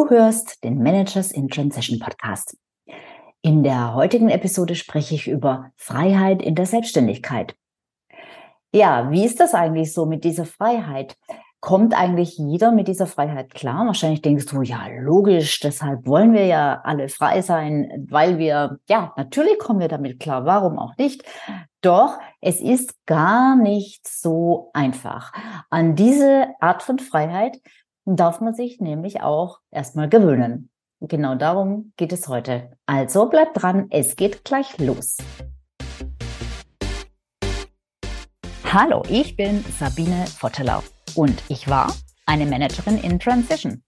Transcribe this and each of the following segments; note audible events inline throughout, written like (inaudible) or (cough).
Du hörst den Managers in Transition Podcast. In der heutigen Episode spreche ich über Freiheit in der Selbstständigkeit. Ja, wie ist das eigentlich so mit dieser Freiheit? Kommt eigentlich jeder mit dieser Freiheit klar? Wahrscheinlich denkst du, ja, logisch, deshalb wollen wir ja alle frei sein, weil wir, ja, natürlich kommen wir damit klar, warum auch nicht? Doch es ist gar nicht so einfach. An diese Art von Freiheit darf man sich nämlich auch erstmal gewöhnen. Genau darum geht es heute. Also bleibt dran, es geht gleich los. Hallo, ich bin Sabine Vottelau und ich war eine Managerin in Transition.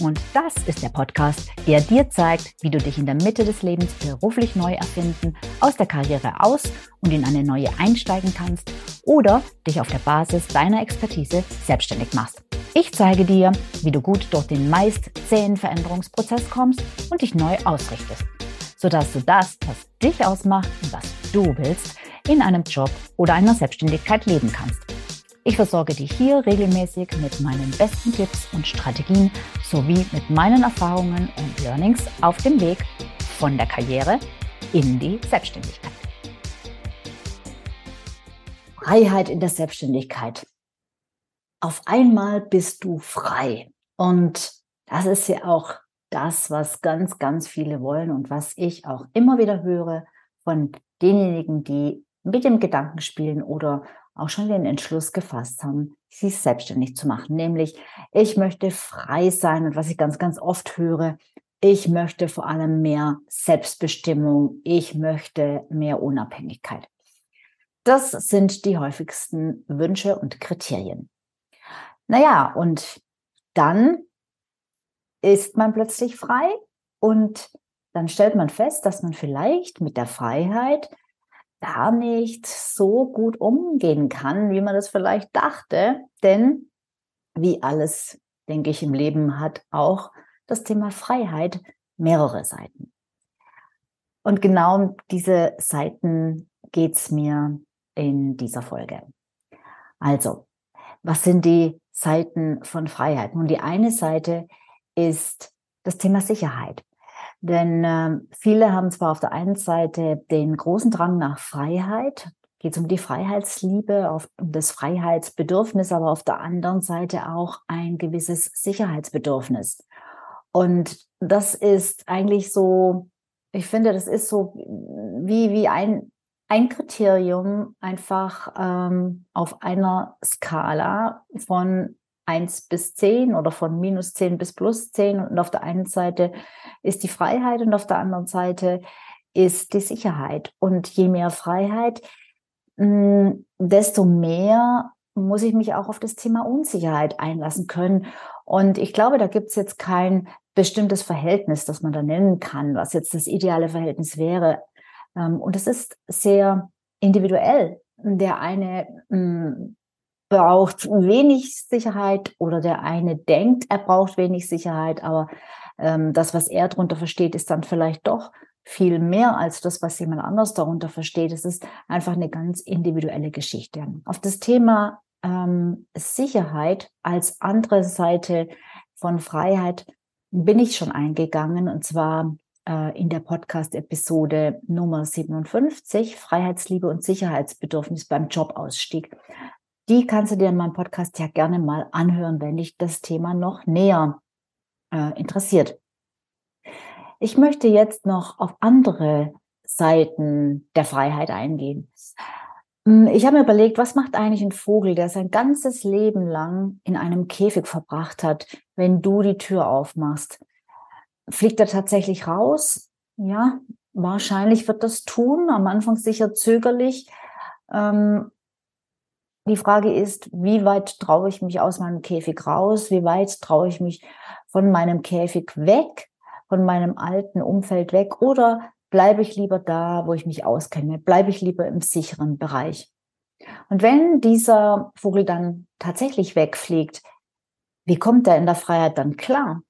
Und das ist der Podcast, der dir zeigt, wie du dich in der Mitte des Lebens beruflich neu erfinden, aus der Karriere aus und in eine neue einsteigen kannst oder dich auf der Basis deiner Expertise selbstständig machst. Ich zeige dir, wie du gut durch den meist zähen Veränderungsprozess kommst und dich neu ausrichtest, sodass du das, was dich ausmacht und was du willst, in einem Job oder einer Selbstständigkeit leben kannst. Ich versorge dich hier regelmäßig mit meinen besten Tipps und Strategien sowie mit meinen Erfahrungen und Learnings auf dem Weg von der Karriere in die Selbstständigkeit. Freiheit in der Selbstständigkeit auf einmal bist du frei. Und das ist ja auch das, was ganz, ganz viele wollen und was ich auch immer wieder höre von denjenigen, die mit dem Gedanken spielen oder auch schon den Entschluss gefasst haben, sich selbstständig zu machen. Nämlich, ich möchte frei sein und was ich ganz, ganz oft höre, ich möchte vor allem mehr Selbstbestimmung, ich möchte mehr Unabhängigkeit. Das sind die häufigsten Wünsche und Kriterien. Naja, und dann ist man plötzlich frei und dann stellt man fest, dass man vielleicht mit der Freiheit gar nicht so gut umgehen kann, wie man das vielleicht dachte. Denn wie alles, denke ich, im Leben hat auch das Thema Freiheit mehrere Seiten. Und genau um diese Seiten geht es mir in dieser Folge. Also, was sind die Seiten von Freiheit. Nun, die eine Seite ist das Thema Sicherheit. Denn äh, viele haben zwar auf der einen Seite den großen Drang nach Freiheit, geht es um die Freiheitsliebe, auf, um das Freiheitsbedürfnis, aber auf der anderen Seite auch ein gewisses Sicherheitsbedürfnis. Und das ist eigentlich so, ich finde, das ist so wie, wie ein ein Kriterium einfach ähm, auf einer Skala von 1 bis 10 oder von minus 10 bis plus 10. Und auf der einen Seite ist die Freiheit und auf der anderen Seite ist die Sicherheit. Und je mehr Freiheit, mh, hm, desto mehr muss ich mich auch auf das Thema Unsicherheit einlassen können. Und ich glaube, da gibt es jetzt kein bestimmtes Verhältnis, das man da nennen kann, was jetzt das ideale Verhältnis wäre. Ähm, und es ist sehr individuell. Der eine hm, braucht wenig Sicherheit oder der eine denkt, er braucht wenig Sicherheit, aber ähm, das, was er darunter versteht, ist dann vielleicht doch viel mehr als das, was jemand anders darunter versteht. Es ist einfach eine ganz individuelle Geschichte. Auf das Thema ähm, Sicherheit als andere Seite von Freiheit bin ich schon eingegangen und zwar in der Podcast-Episode Nummer 57, Freiheitsliebe und Sicherheitsbedürfnis beim Jobausstieg. Die kannst du dir in meinem Podcast ja gerne mal anhören, wenn dich das Thema noch näher äh, interessiert. Ich möchte jetzt noch auf andere Seiten der Freiheit eingehen. Hm, ich habe mir überlegt, was macht eigentlich ein Vogel, der sein ganzes Leben lang in einem Käfig verbracht hat, wenn du die Tür aufmachst? Fliegt er tatsächlich raus? Ja, wahrscheinlich wird das tun, am Anfang sicher zögerlich. Ähm, die Frage ist, wie weit traue ich mich aus meinem Käfig raus? Wie weit traue ich mich von meinem Käfig weg, von meinem alten Umfeld weg? Oder bleibe ich lieber da, wo ich mich auskenne? Bleibe ich lieber im sicheren Bereich? Und wenn dieser Vogel dann tatsächlich wegfliegt, wie kommt er in der Freiheit dann klar?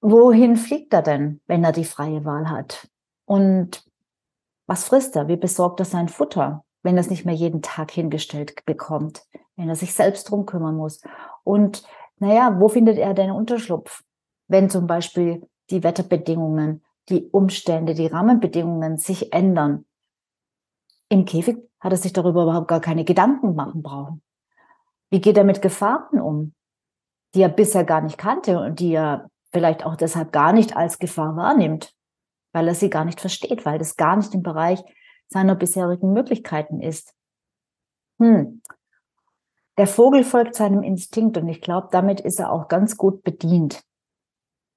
Wohin fliegt er denn, wenn er die freie Wahl hat? Und was frisst er? Wie besorgt er sein Futter, wenn er es nicht mehr jeden Tag hingestellt bekommt, wenn er sich selbst drum kümmern muss? Und naja, wo findet er denn Unterschlupf? wenn zum Beispiel die Wetterbedingungen, die Umstände, die Rahmenbedingungen sich ändern. Im Käfig hat er sich darüber überhaupt gar keine Gedanken machen brauchen. Wie geht er mit Gefahren um, die er bisher gar nicht kannte und die er vielleicht auch deshalb gar nicht als Gefahr wahrnimmt, weil er sie gar nicht versteht, weil das gar nicht im Bereich seiner bisherigen Möglichkeiten ist. Hm. Der Vogel folgt seinem Instinkt und ich glaube, damit ist er auch ganz gut bedient.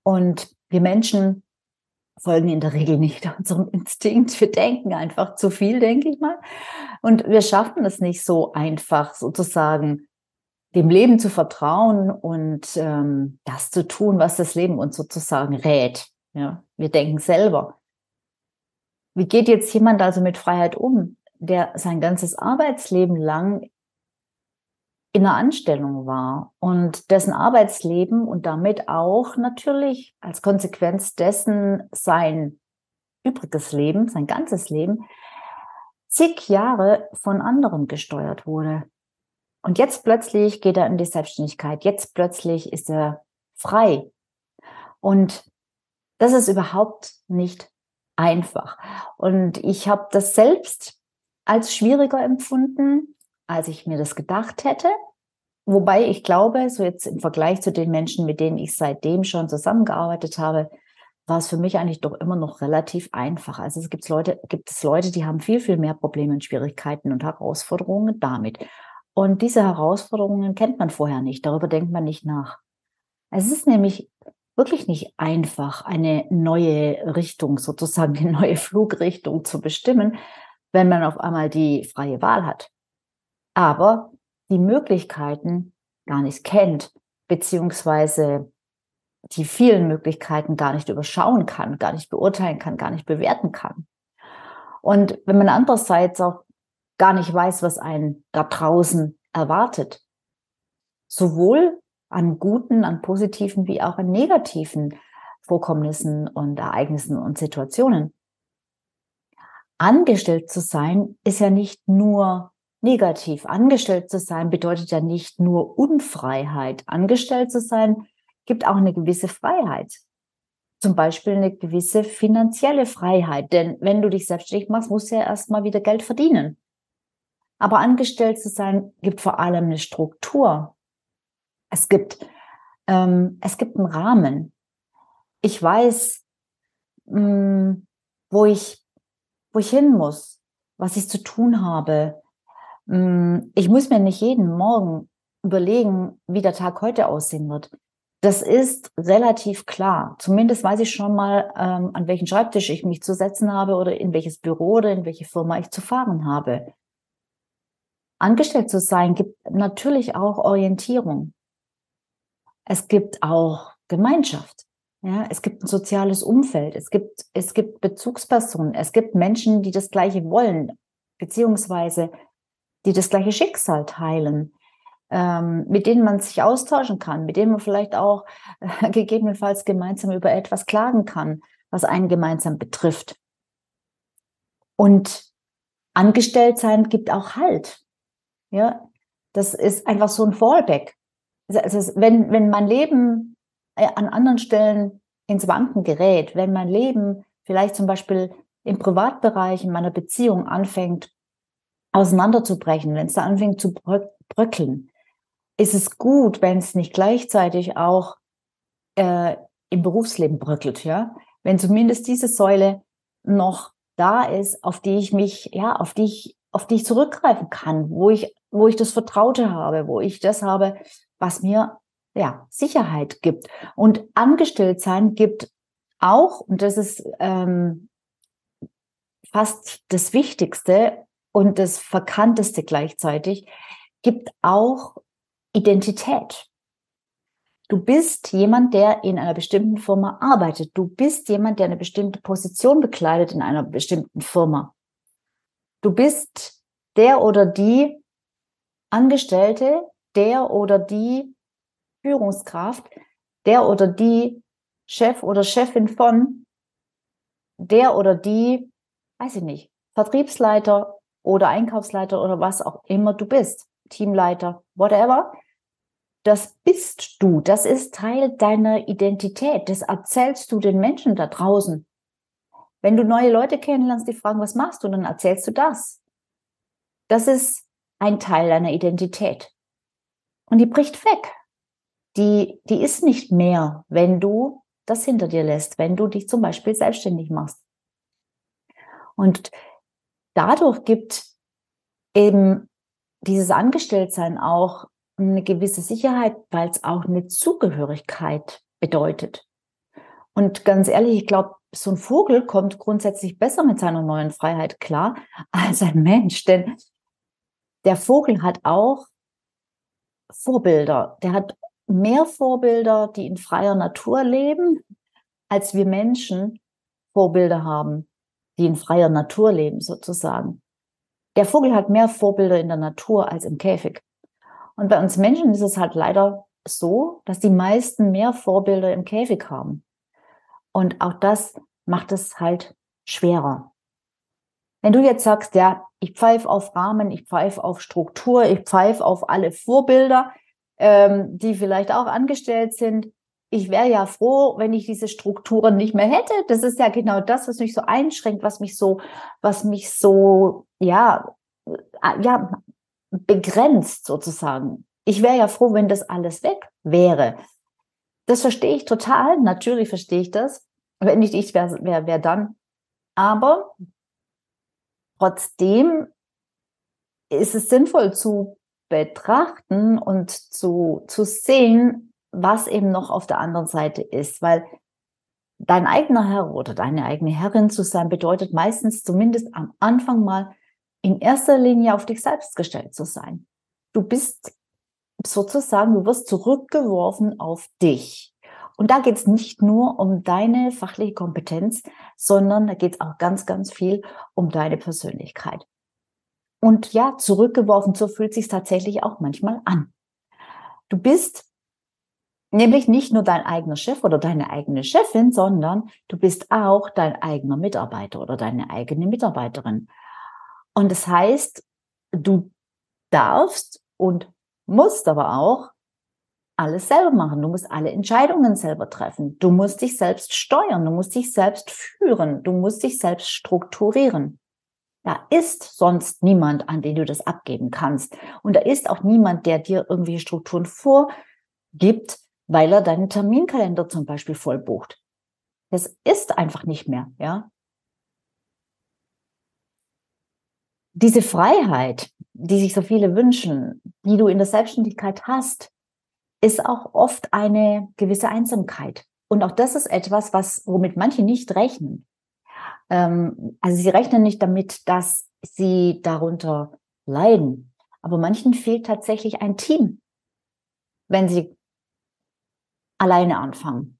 Und wir Menschen folgen in der Regel nicht (laughs) unserem Instinkt. Wir denken einfach zu viel, denke ich mal. Und wir schaffen es nicht so einfach, sozusagen dem Leben zu vertrauen und ähm, das zu tun, was das Leben uns sozusagen rät. Ja, wir denken selber. Wie geht jetzt jemand also mit Freiheit um, der sein ganzes Arbeitsleben lang in einer Anstellung war und dessen Arbeitsleben und damit auch natürlich als Konsequenz dessen sein übriges Leben, sein ganzes Leben, zig Jahre von anderen gesteuert wurde. Und jetzt plötzlich geht er in die Selbstständigkeit. Jetzt plötzlich ist er frei. Und das ist überhaupt nicht einfach. Und ich habe das selbst als schwieriger empfunden, als ich mir das gedacht hätte. Wobei ich glaube, so jetzt im Vergleich zu den Menschen, mit denen ich seitdem schon zusammengearbeitet habe, war es für mich eigentlich doch immer noch relativ einfach. Also es gibt Leute, gibt es Leute, die haben viel, viel mehr Probleme und Schwierigkeiten und Herausforderungen damit. Und diese Herausforderungen kennt man vorher nicht, darüber denkt man nicht nach. Es ist nämlich wirklich nicht einfach, eine neue Richtung, sozusagen eine neue Flugrichtung zu bestimmen, wenn man auf einmal die freie Wahl hat. Aber die Möglichkeiten gar nicht kennt, beziehungsweise die vielen Möglichkeiten gar nicht überschauen kann, gar nicht beurteilen kann, gar nicht bewerten kann. Und wenn man andererseits auch gar nicht weiß, was einen da draußen erwartet, sowohl an guten, an positiven wie auch an negativen Vorkommnissen und Ereignissen und Situationen. Angestellt zu sein ist ja nicht nur negativ. Angestellt zu sein bedeutet ja nicht nur Unfreiheit. Angestellt zu sein gibt auch eine gewisse Freiheit. Zum Beispiel eine gewisse finanzielle Freiheit. Denn wenn du dich selbstständig machst, musst du ja erstmal wieder Geld verdienen. Aber angestellt zu sein gibt vor allem eine Struktur. Es gibt, ähm, es gibt einen Rahmen. Ich weiß, mh, mm, wo ich, wo ich hin muss, was ich zu tun habe. Mh, mm, ich muss mir nicht jeden Morgen überlegen, wie der Tag heute aussehen wird. Das ist relativ klar. Zumindest weiß ich schon mal, ähm, an welchen Schreibtisch ich mich zu setzen habe oder in welches Büro oder in welche Firma ich zu fahren habe. Angestellt zu sein gibt natürlich auch Orientierung. Es gibt auch Gemeinschaft. Ja, es gibt ein soziales Umfeld. Es gibt, es gibt Bezugspersonen. Es gibt Menschen, die das Gleiche wollen, beziehungsweise die das gleiche Schicksal teilen, ähm, mit denen man sich austauschen kann, mit denen man vielleicht auch äh, (laughs) gegebenenfalls gemeinsam über etwas klagen kann, was einen gemeinsam betrifft. Und angestellt sein gibt auch Halt. Ja, das ist einfach so ein Fallback. Also wenn, wenn mein Leben äh, an anderen Stellen ins Wanken gerät, wenn mein Leben vielleicht zum Beispiel im Privatbereich, in meiner Beziehung anfängt auseinanderzubrechen, wenn es da anfängt zu bröckeln, ist es gut, wenn es nicht gleichzeitig auch äh, im Berufsleben bröckelt, ja. Wenn zumindest diese Säule noch da ist, auf die ich mich, ja, auf die ich, auf die ich zurückgreifen kann, wo ich, wo ich das Vertraute habe, wo ich das habe, was mir ja Sicherheit gibt. Und angestellt sein gibt auch, und das ist ähm, fast das Wichtigste und das Verkannteste gleichzeitig, gibt auch Identität. Du bist jemand, der in einer bestimmten Firma arbeitet. Du bist jemand, der eine bestimmte Position bekleidet in einer bestimmten Firma. Du bist der oder die Angestellte, der oder die Führungskraft, der oder die Chef oder Chefin von, der oder die, weiß ich nicht, Vertriebsleiter oder Einkaufsleiter oder was auch immer du bist, Teamleiter, whatever. das bist du, das ist Teil deiner Identität, das erzählst du den Menschen da draußen. Wenn du neue Leute kennenlernst, die fragen, was machst du, dann erzählst du das. Das ist ein Teil deiner Identität. Und die bricht weg. Die, die ist nicht mehr, wenn du das hinter dir lässt, wenn du dich zum Beispiel selbstständig machst. Und dadurch gibt eben dieses Angestelltsein auch eine gewisse Sicherheit, weil es auch eine Zugehörigkeit bedeutet. Und ganz ehrlich, ich glaube, so ein Vogel kommt grundsätzlich besser mit seiner neuen Freiheit klar als ein Mensch, denn der Vogel hat auch Vorbilder. Der hat mehr Vorbilder, die in freier Natur leben, als wir Menschen Vorbilder haben, die in freier Natur leben, sozusagen. Der Vogel hat mehr Vorbilder in der Natur als im Käfig. Und bei uns Menschen ist es halt leider so, dass die meisten mehr Vorbilder im Käfig haben. Und auch das macht es halt schwerer. Wenn du jetzt sagst, ja, ich pfeife auf Rahmen, ich pfeife auf Struktur, ich pfeife auf alle Vorbilder, ähm, die vielleicht auch angestellt sind. Ich wäre ja froh, wenn ich diese Strukturen nicht mehr hätte. Das ist ja genau das, was mich so einschränkt, was mich so, was mich so, ja, äh, ja, begrenzt sozusagen. Ich wäre ja froh, wenn das alles weg wäre. Das verstehe ich total. Natürlich verstehe ich das. Wenn nicht ich, wer, wer, wer dann? Aber trotzdem ist es sinnvoll zu betrachten und zu, zu sehen, was eben noch auf der anderen Seite ist, weil dein eigener Herr oder deine eigene Herrin zu sein bedeutet meistens zumindest am Anfang mal in erster Linie auf dich selbst gestellt zu sein. Du bist sozusagen, du wirst zurückgeworfen auf dich. Und da geht es nicht nur um deine fachliche Kompetenz, sondern da geht es auch ganz, ganz viel um deine Persönlichkeit. Und ja, zurückgeworfen, so fühlt sich tatsächlich auch manchmal an. Du bist nämlich nicht nur dein eigener Chef oder deine eigene Chefin, sondern du bist auch dein eigener Mitarbeiter oder deine eigene Mitarbeiterin. Und das heißt, du darfst und musst aber auch alles selber machen. Du musst alle Entscheidungen selber treffen. Du musst dich selbst steuern. Du musst dich selbst führen. Du musst dich selbst strukturieren. Da ist sonst niemand, an den du das abgeben kannst. Und da ist auch niemand, der dir irgendwie Strukturen vorgibt, weil er deinen Terminkalender zum Beispiel voll bucht. Das ist einfach nicht mehr, ja. Diese Freiheit, die sich so viele wünschen, die du in der Selbstständigkeit hast, ist auch oft eine gewisse Einsamkeit. Und auch das ist etwas, was, womit manche nicht rechnen. Ähm, also sie rechnen nicht damit, dass sie darunter leiden. Aber manchen fehlt tatsächlich ein Team, wenn sie alleine anfangen.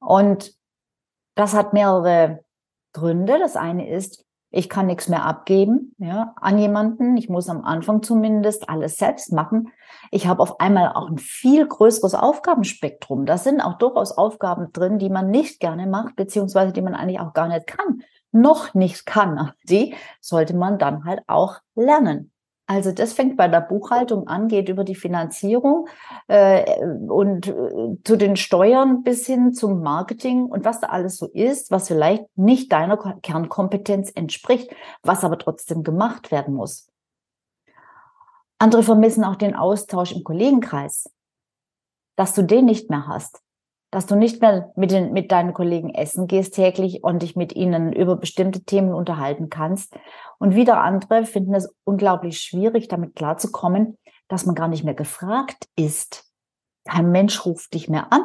Und das hat mehrere Gründe. Das eine ist, ich kann nichts mehr abgeben ja, an jemanden. Ich muss am Anfang zumindest alles selbst machen. Ich habe auf einmal auch ein viel größeres Aufgabenspektrum. Da sind auch durchaus Aufgaben drin, die man nicht gerne macht, beziehungsweise die man eigentlich auch gar nicht kann, noch nicht kann. Die sollte man dann halt auch lernen. Also das fängt bei der Buchhaltung an, geht über die Finanzierung äh, und äh, zu den Steuern bis hin zum Marketing und was da alles so ist, was vielleicht nicht deiner Kernkompetenz entspricht, was aber trotzdem gemacht werden muss. Andere vermissen auch den Austausch im Kollegenkreis, dass du den nicht mehr hast dass du nicht mehr mit, den, mit deinen Kollegen essen gehst täglich und dich mit ihnen über bestimmte Themen unterhalten kannst. Und wieder andere finden es unglaublich schwierig, damit klarzukommen, dass man gar nicht mehr gefragt ist. Kein Mensch ruft dich mehr an.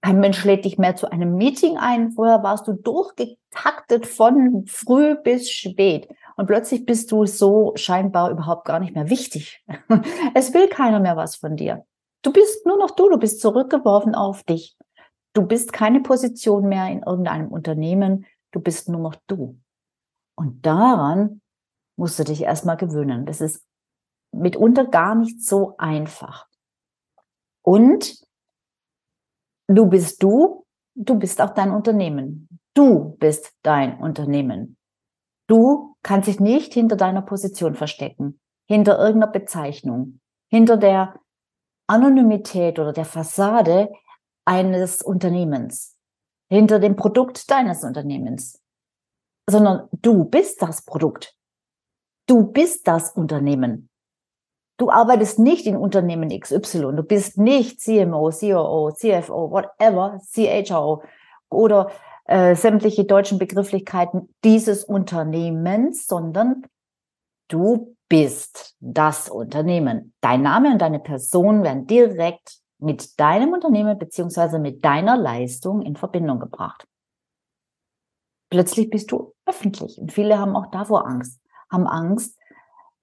Kein Mensch lädt dich mehr zu einem Meeting ein. Vorher warst du durchgetaktet von früh bis spät. Und plötzlich bist du so scheinbar überhaupt gar nicht mehr wichtig. (laughs) Es will keiner mehr was von dir. Du bist nur noch du, du bist zurückgeworfen auf dich. Du bist keine Position mehr in irgendeinem Unternehmen, du bist nur noch du. Und daran musst du dich erstmal gewöhnen. Das ist mitunter gar nicht so einfach. Und du bist du, du bist auch dein Unternehmen. Du bist dein Unternehmen. Du kannst dich nicht hinter deiner Position verstecken, hinter irgendeiner Bezeichnung, hinter der Anonymität oder der Fassade eines Unternehmens, hinter dem Produkt deines Unternehmens, sondern du bist das Produkt. Du bist das Unternehmen. Du arbeitest nicht in Unternehmen XY. Du bist nicht CMO, COO, CFO, whatever, CHO oder äh, sämtliche deutschen Begrifflichkeiten dieses Unternehmens, sondern du bist das Unternehmen. Dein Name und deine Person werden direkt mit deinem Unternehmen beziehungsweise mit deiner Leistung in Verbindung gebracht. Plötzlich bist du öffentlich und viele haben auch davor Angst, haben Angst,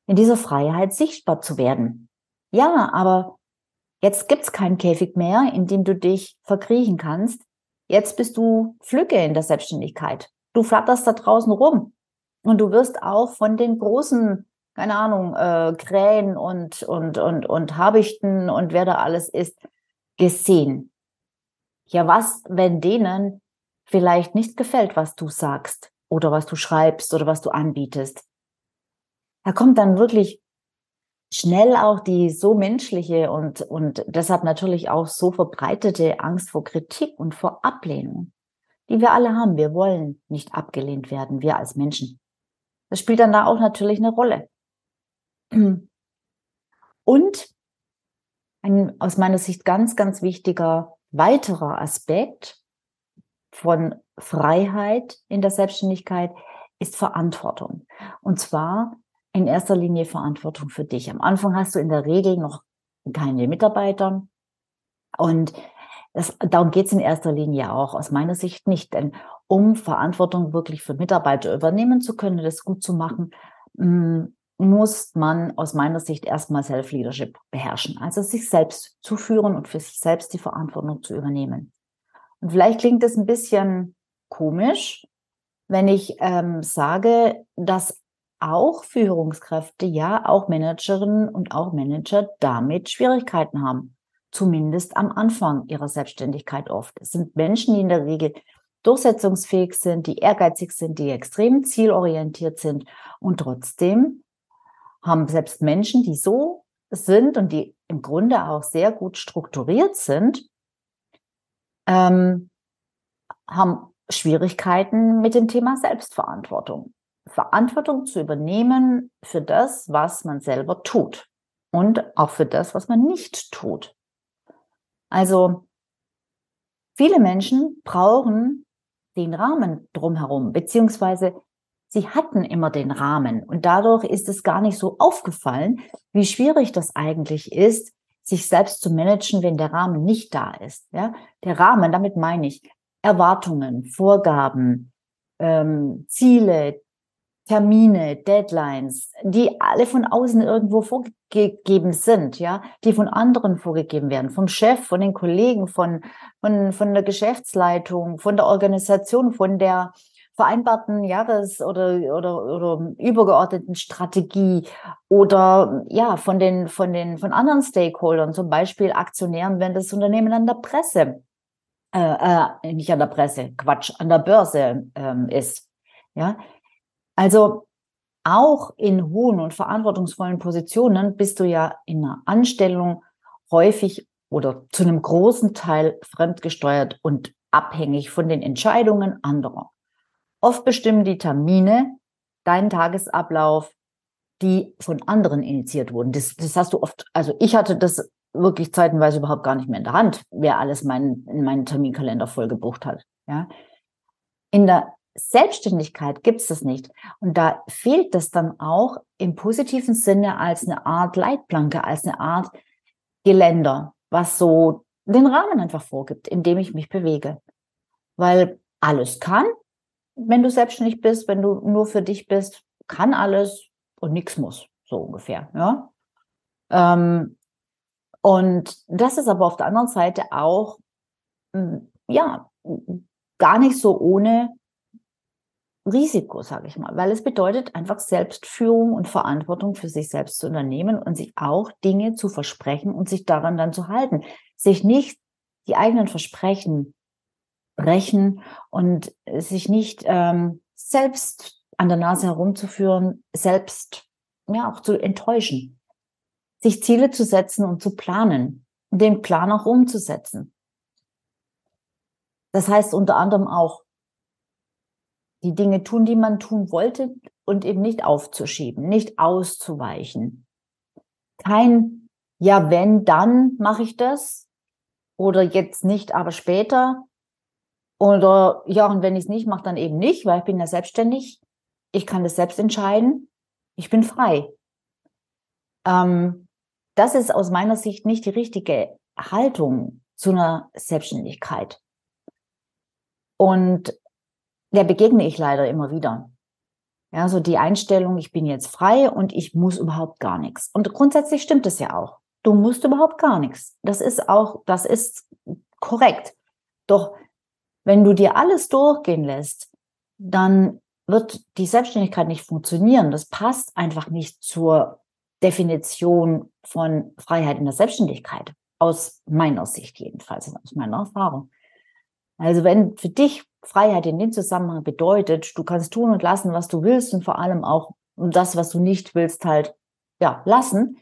in dieser Freiheit sichtbar zu werden. Ja, aber jetzt gibt's keinen Käfig mehr, in dem du dich verkriechen kannst. Jetzt bist du Flügge in der Selbstständigkeit. Du flatterst da draußen rum und du wirst auch von den großen, keine Ahnung, äh, Krähen und, und, und, und Habichten und wer da alles ist, gesehen. Ja, was, wenn denen vielleicht nicht gefällt, was du sagst oder was du schreibst oder was du anbietest? da kommt dann wirklich schnell auch die so menschliche und, und deshalb natürlich auch so verbreitete Angst vor Kritik und vor Ablehnung, die wir alle haben. Wir wollen nicht abgelehnt werden, wir als Menschen. Das spielt dann da auch natürlich eine Rolle. Und ein aus meiner Sicht ganz, ganz wichtiger weiterer Aspekt von Freiheit in der Selbstständigkeit ist Verantwortung. Und zwar in erster Linie Verantwortung für dich. Am Anfang hast du in der Regel noch keine Mitarbeiter. Und das, darum geht es in erster Linie auch aus meiner Sicht nicht. Denn um Verantwortung wirklich für Mitarbeiter übernehmen zu können, das gut zu machen, mm, muss man aus meiner Sicht erstmal Self-Leadership beherrschen. Also sich selbst zu führen und für sich selbst die Verantwortung zu übernehmen. Und vielleicht klingt es ein bisschen komisch, wenn ich ähm, sage, dass auch Führungskräfte, ja, auch Managerinnen und auch Manager damit Schwierigkeiten haben. Zumindest am Anfang ihrer Selbstständigkeit oft. Es sind Menschen, die in der Regel durchsetzungsfähig sind, die ehrgeizig sind, die extrem zielorientiert sind und trotzdem haben selbst Menschen, die so sind und die im Grunde auch sehr gut strukturiert sind, ähm, haben Schwierigkeiten mit dem Thema Selbstverantwortung. Verantwortung zu übernehmen für das, was man selber tut und auch für das, was man nicht tut. Also viele Menschen brauchen den Rahmen drumherum, beziehungsweise sie hatten immer den Rahmen und dadurch ist es gar nicht so aufgefallen, wie schwierig das eigentlich ist, sich selbst zu managen, wenn der Rahmen nicht da ist. Ja, der Rahmen, damit meine ich Erwartungen, Vorgaben, ähm, Ziele, Termine, Deadlines, die alle von außen irgendwo vorgegeben sind, ja, die von anderen vorgegeben werden, vom Chef, von den Kollegen, von, von, von der Geschäftsleitung, von der Organisation, von der vereinbarten Jahres- oder, oder, oder übergeordneten Strategie oder ja, von den, von den, von anderen Stakeholdern, zum Beispiel Aktionären, wenn das Unternehmen an der Presse, äh, äh, nicht an der Presse, Quatsch, an der Börse ähm, ist. Ja, also auch in hohen und verantwortungsvollen Positionen bist du ja in einer Anstellung häufig oder zu einem großen Teil fremdgesteuert und abhängig von den Entscheidungen anderer. Oft bestimmen die Termine deinen Tagesablauf, die von anderen initiiert wurden. Das, das hast du oft, also ich hatte das wirklich zeitenweise überhaupt gar nicht mehr in der Hand, wer alles mein, in meinen Terminkalender voll gebucht hat. Ja. In der Selbstständigkeit gibt es das nicht. Und da fehlt das dann auch im positiven Sinne als eine Art Leitplanke, als eine Art Geländer, was so den Rahmen einfach vorgibt, in dem ich mich bewege. Weil alles kann, wenn du selbstständig bist, wenn du nur für dich bist, kann alles und nichts muss, so ungefähr. Ja? Ähm, und das ist aber auf der anderen Seite auch, hm, ja, gar nicht so ohne Risiko, sage ich mal, weil es bedeutet einfach Selbstführung und Verantwortung für sich selbst zu unternehmen und sich auch Dinge zu versprechen und sich daran dann zu halten. Sich nicht die eigenen Versprechen brechen und sich nicht ähm, selbst an der Nase herumzuführen, selbst ja auch zu enttäuschen. Sich Ziele zu setzen und zu planen. den Plan auch umzusetzen. Das heißt unter anderem auch, die Dinge tun, die man tun wollte und eben nicht aufzuschieben, nicht auszuweichen. Kein, ja, wenn, dann mache ich das oder jetzt nicht, aber später. Oder ja, und wenn ich es nicht mache, dann eben nicht, weil ich bin ja selbstständig. Ich kann das selbst entscheiden. Ich bin frei. Ähm, das ist aus meiner Sicht nicht die richtige Haltung zu einer Selbstständigkeit. Und der begegne ich leider immer wieder. Ja, so die Einstellung, ich bin jetzt frei und ich muss überhaupt gar nichts. Und grundsätzlich stimmt es ja auch. Du musst überhaupt gar nichts. Das ist auch, das ist korrekt. Doch wenn du dir alles durchgehen lässt, dann wird die Selbstständigkeit nicht funktionieren. Das passt einfach nicht zur Definition von Freiheit in der Selbstständigkeit. Aus meiner Sicht jedenfalls, aus meiner Erfahrung. Also wenn für dich Freiheit in dem Zusammenhang bedeutet, du kannst tun und lassen, was du willst und vor allem auch das, was du nicht willst, halt ja lassen,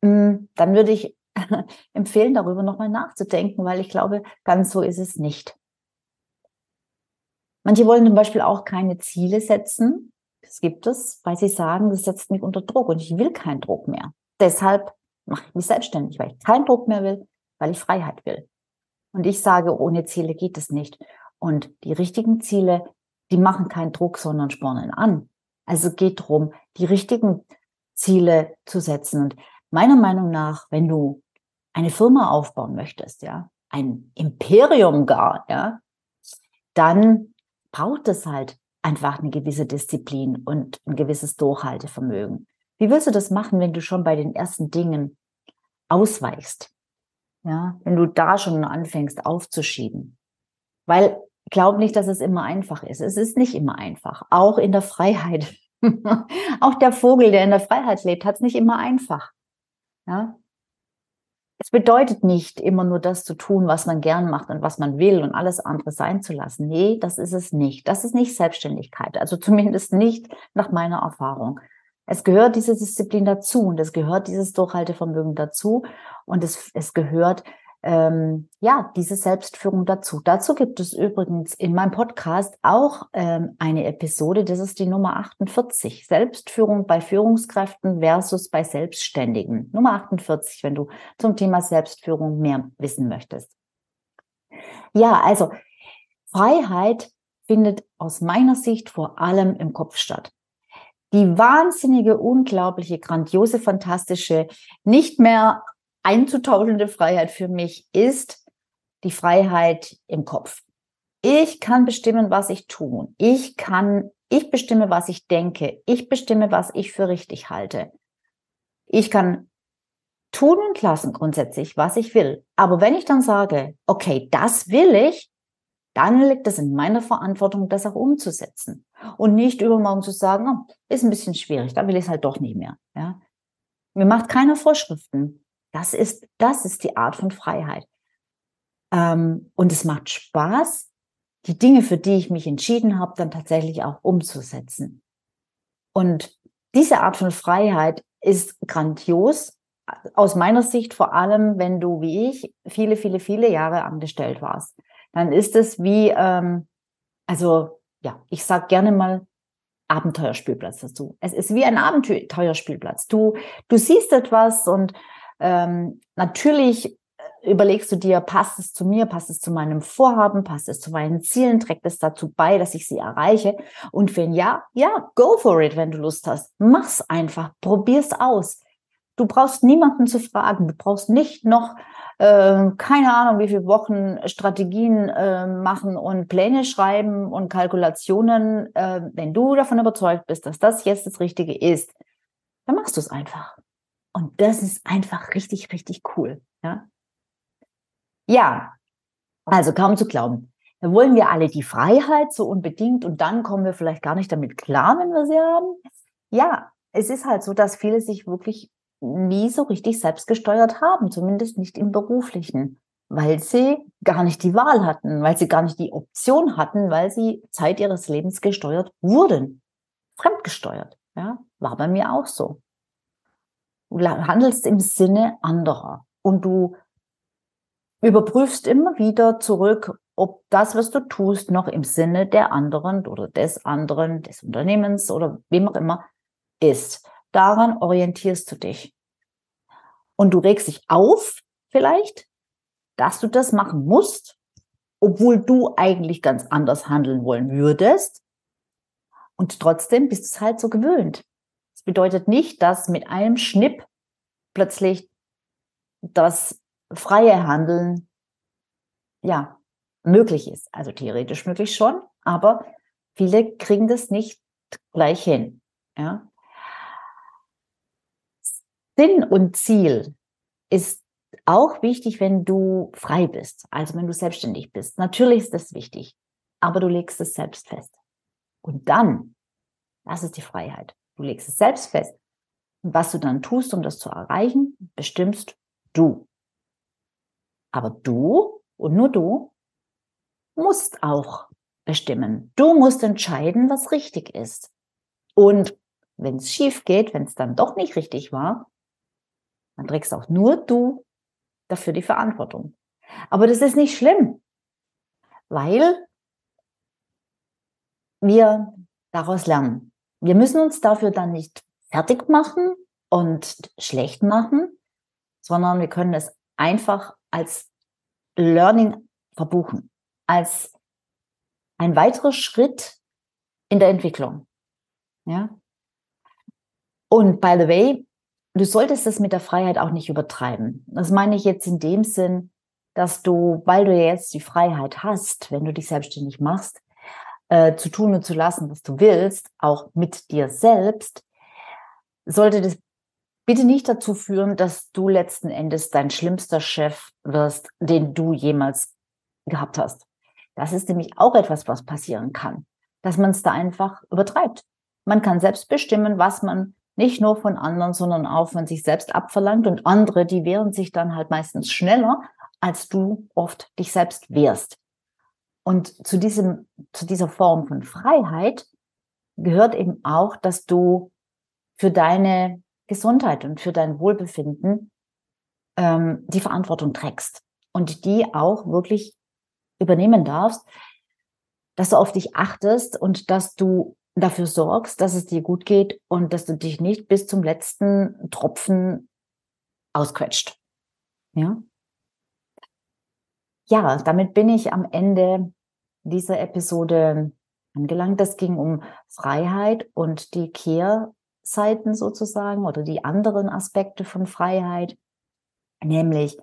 mm, dann würde ich (laughs) empfehlen, darüber nochmal nachzudenken, weil ich glaube, ganz so ist es nicht. Manche wollen zum Beispiel auch keine Ziele setzen. Das gibt es, weil sie sagen, das setzt mich unter Druck und ich will keinen Druck mehr. Deshalb mache ich mich selbstständig, weil ich keinen Druck mehr will, weil ich Freiheit will. Und ich sage, ohne Ziele geht es nicht. Und die richtigen Ziele, die machen keinen Druck, sondern spornen an. Also geht darum, die richtigen Ziele zu setzen. Und meiner Meinung nach, wenn du eine Firma aufbauen möchtest, ja, ein Imperium gar, ja, dann braucht es halt einfach eine gewisse Disziplin und ein gewisses Durchhaltevermögen. Wie willst du das machen, wenn du schon bei den ersten Dingen ausweichst? Ja, wenn du da schon anfängst aufzuschieben. Weil glaub nicht, dass es immer einfach ist. Es ist nicht immer einfach. Auch in der Freiheit. (laughs) auch der Vogel, der in der Freiheit lebt, hat es nicht immer einfach. Ja? Es bedeutet nicht immer nur das zu tun, was man gern macht und was man will und alles andere sein zu lassen. Nee, das ist es nicht. Das ist nicht Selbstständigkeit. Also zumindest nicht nach meiner Erfahrung. Es gehört diese Disziplin dazu und es gehört dieses Durchhaltevermögen dazu und es, es gehört ähm, ja diese Selbstführung dazu. Dazu gibt es übrigens in meinem Podcast auch ähm, eine Episode, das ist die Nummer 48, Selbstführung bei Führungskräften versus bei Selbstständigen. Nummer 48, wenn du zum Thema Selbstführung mehr wissen möchtest. Ja, also Freiheit findet aus meiner Sicht vor allem im Kopf statt die wahnsinnige, unglaubliche, grandiose, fantastische, nicht mehr einzutauschende Freiheit für mich ist die Freiheit im Kopf. Ich kann bestimmen, was ich tue. Ich kann, ich bestimme, was ich denke. Ich bestimme, was ich für richtig halte. Ich kann tun und lassen grundsätzlich, was ich will. Aber wenn ich dann sage, okay, das will ich, dann liegt es in meiner Verantwortung, das auch umzusetzen. Und nicht übermorgen zu sagen, oh, ist ein bisschen schwierig, da will ich es halt doch nicht mehr. Ja? Mir macht keiner Vorschriften. Das ist, das ist die Art von Freiheit. Ähm, und es macht Spaß, die Dinge, für die ich mich entschieden habe, dann tatsächlich auch umzusetzen. Und diese Art von Freiheit ist grandios, aus meiner Sicht vor allem, wenn du wie ich viele, viele, viele Jahre angestellt warst dann ist es wie, ähm, also ja, ich sag gerne mal Abenteuerspielplatz dazu. Es ist wie ein Abenteuerspielplatz. Du, du siehst etwas und ähm, natürlich überlegst du dir, passt es zu mir, passt es zu meinem Vorhaben, passt es zu meinen Zielen, trägt es dazu bei, dass ich sie erreiche? Und wenn ja, ja, go for it, wenn du Lust hast. Mach's einfach, probier's aus. Du brauchst niemanden zu fragen, du brauchst nicht noch äh, keine Ahnung, wie viele Wochen Strategien äh, machen und Pläne schreiben und Kalkulationen. Äh, wenn du davon überzeugt bist, dass das jetzt das Richtige ist, dann machst du es einfach. Und das ist einfach richtig, richtig cool. Ja, ja also kaum zu glauben. Da wollen wir alle die Freiheit so unbedingt und dann kommen wir vielleicht gar nicht damit klar, wenn wir sie haben. Ja, es ist halt so, dass viele sich wirklich nie so richtig selbstgesteuert haben, zumindest nicht im beruflichen, weil sie gar nicht die Wahl hatten, weil sie gar nicht die Option hatten, weil sie Zeit ihres Lebens gesteuert wurden, fremdgesteuert. Ja, war bei mir auch so. Du handelst im Sinne anderer und du überprüfst immer wieder zurück, ob das, was du tust, noch im Sinne der anderen oder des anderen, des Unternehmens oder wem auch immer ist. Daran orientierst du dich. Und du regst dich auf, vielleicht, dass du das machen musst, obwohl du eigentlich ganz anders handeln wollen würdest. Und trotzdem bist du es halt so gewöhnt. Bedeutet nicht, dass mit einem Schnipp plötzlich das freie Handeln, ja, möglich ist. Also theoretisch möglich schon, aber viele kriegen das nicht gleich hin. Ja. Sinn und Ziel ist auch wichtig, wenn du frei bist, also wenn du selbstständig bist. Natürlich ist das wichtig, aber du legst es selbst fest. Und dann, das ist die Freiheit. Du legst es selbst fest. Was du dann tust, um das zu erreichen, bestimmst du. Aber du und nur du musst auch bestimmen. Du musst entscheiden, was richtig ist. Und wenn es schief geht, wenn es dann doch nicht richtig war, dann trägst auch nur du dafür die Verantwortung. Aber das ist nicht schlimm, weil wir daraus lernen. Wir müssen uns dafür dann nicht fertig machen und schlecht machen, sondern wir können es einfach als Learning verbuchen, als ein weiterer Schritt in der Entwicklung. Ja. Und by the way, du solltest es mit der Freiheit auch nicht übertreiben. Das meine ich jetzt in dem Sinn, dass du, weil du jetzt die Freiheit hast, wenn du dich selbstständig machst, äh, zu tun und zu lassen, was du willst, auch mit dir selbst, sollte das bitte nicht dazu führen, dass du letzten Endes dein schlimmster Chef wirst, den du jemals gehabt hast. Das ist nämlich auch etwas, was passieren kann, dass man es da einfach übertreibt. Man kann selbst bestimmen, was man nicht nur von anderen, sondern auch von sich selbst abverlangt und andere, die wehren sich dann halt meistens schneller, als du oft dich selbst wehrst. Und zu diesem, zu dieser Form von Freiheit gehört eben auch, dass du für deine Gesundheit und für dein Wohlbefinden ähm, die Verantwortung trägst und die auch wirklich übernehmen darfst, dass du auf dich achtest und dass du dafür sorgst, dass es dir gut geht und dass du dich nicht bis zum letzten Tropfen ausquetscht. Ja? Ja, damit bin ich am Ende dieser Episode angelangt. Das ging um Freiheit und die Kehrseiten sozusagen oder die anderen Aspekte von Freiheit, nämlich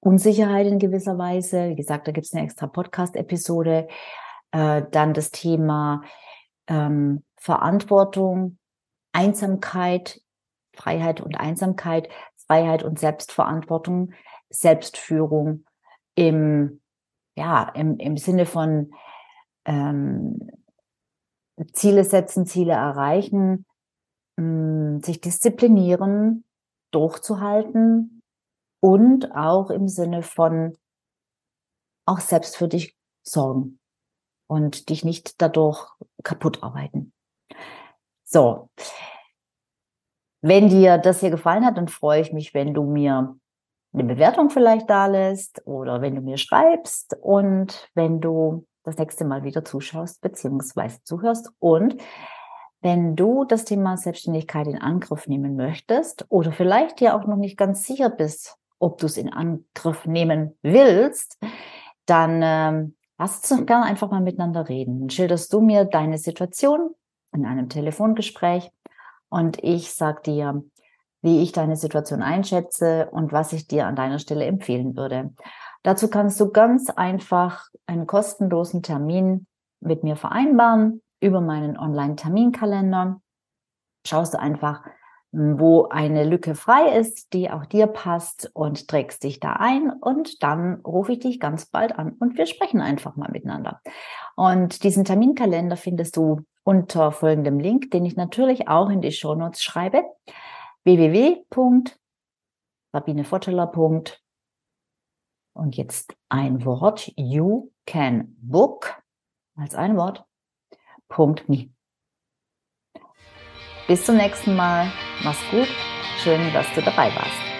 Unsicherheit in gewisser Weise. Wie gesagt, da gibt es eine extra Podcast-Episode. Äh, dann das Thema ähm, Verantwortung, Einsamkeit, Freiheit und Einsamkeit, Freiheit und Selbstverantwortung, Selbstführung im, ja, im, im Sinne von ähm, Ziele setzen, Ziele erreichen, mh, mm, sich disziplinieren, durchzuhalten und auch im Sinne von auch selbst für dich sorgen und dich nicht dadurch kaputt arbeiten. So. Wenn dir das hier gefallen hat, dann freue ich mich, wenn du mir eine Bewertung vielleicht da lässt oder wenn du mir schreibst und wenn du das nächste Mal wieder zuschaust bzw. zuhörst und wenn du das Thema Selbstständigkeit in Angriff nehmen möchtest oder vielleicht dir auch noch nicht ganz sicher bist, ob du es in Angriff nehmen willst, dann ähm, Lass uns gerne einfach mal miteinander reden. Dann schilderst du mir deine Situation in einem Telefongespräch und ich sag dir, wie ich deine Situation einschätze und was ich dir an deiner Stelle empfehlen würde. Dazu kannst du ganz einfach einen kostenlosen Termin mit mir vereinbaren über meinen Online-Terminkalender. Schaust du einfach wo eine Lücke frei ist, die auch dir passt und trägst dich da ein und dann rufe ich dich ganz bald an und wir sprechen einfach mal miteinander. Und diesen Terminkalender findest du unter folgendem Link, den ich natürlich auch in die Shownotes schreibe, www.sabinefotteler. Und jetzt ein Wort, you can book als ein Wort, .me. Bis zum nächsten Mal. Mach's gut. Schön, dass du dabei warst.